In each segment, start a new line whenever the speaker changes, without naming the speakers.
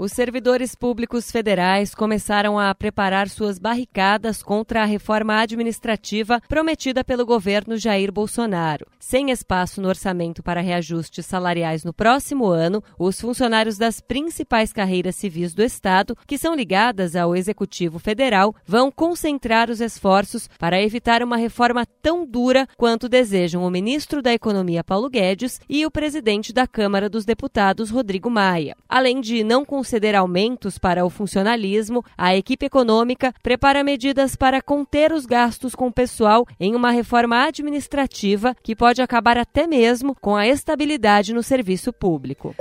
Os servidores públicos federais começaram a preparar suas barricadas contra a reforma administrativa prometida pelo governo Jair Bolsonaro. Sem espaço no orçamento para reajustes salariais no próximo ano, os funcionários das principais carreiras civis do Estado, que são ligadas ao Executivo Federal, vão concentrar os esforços para evitar uma reforma tão dura quanto desejam o ministro da Economia Paulo Guedes e o presidente da Câmara dos Deputados Rodrigo Maia. Além de não conceder aumentos para o funcionalismo, a equipe econômica prepara medidas para conter os gastos com o pessoal em uma reforma administrativa que pode acabar até mesmo com a estabilidade no serviço público.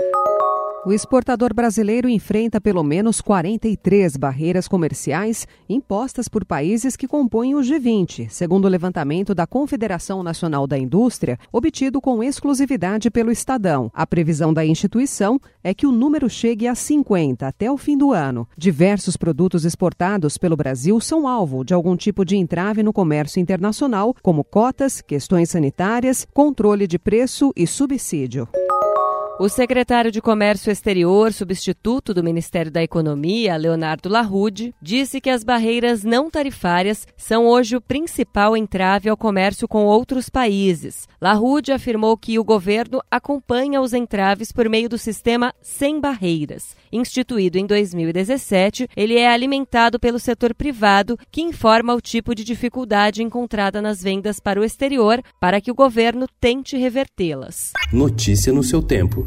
O exportador brasileiro enfrenta pelo menos 43 barreiras comerciais impostas por países que compõem o G20, segundo o levantamento da Confederação Nacional da Indústria, obtido com exclusividade pelo Estadão. A previsão da instituição é que o número chegue a 50 até o fim do ano. Diversos produtos exportados pelo Brasil são alvo de algum tipo de entrave no comércio internacional, como cotas, questões sanitárias, controle de preço e subsídio.
O secretário de Comércio Exterior, substituto do Ministério da Economia, Leonardo Larrude, disse que as barreiras não tarifárias são hoje o principal entrave ao comércio com outros países. Larrude afirmou que o governo acompanha os entraves por meio do sistema Sem Barreiras. Instituído em 2017, ele é alimentado pelo setor privado, que informa o tipo de dificuldade encontrada nas vendas para o exterior para que o governo tente revertê-las.
Notícia no seu tempo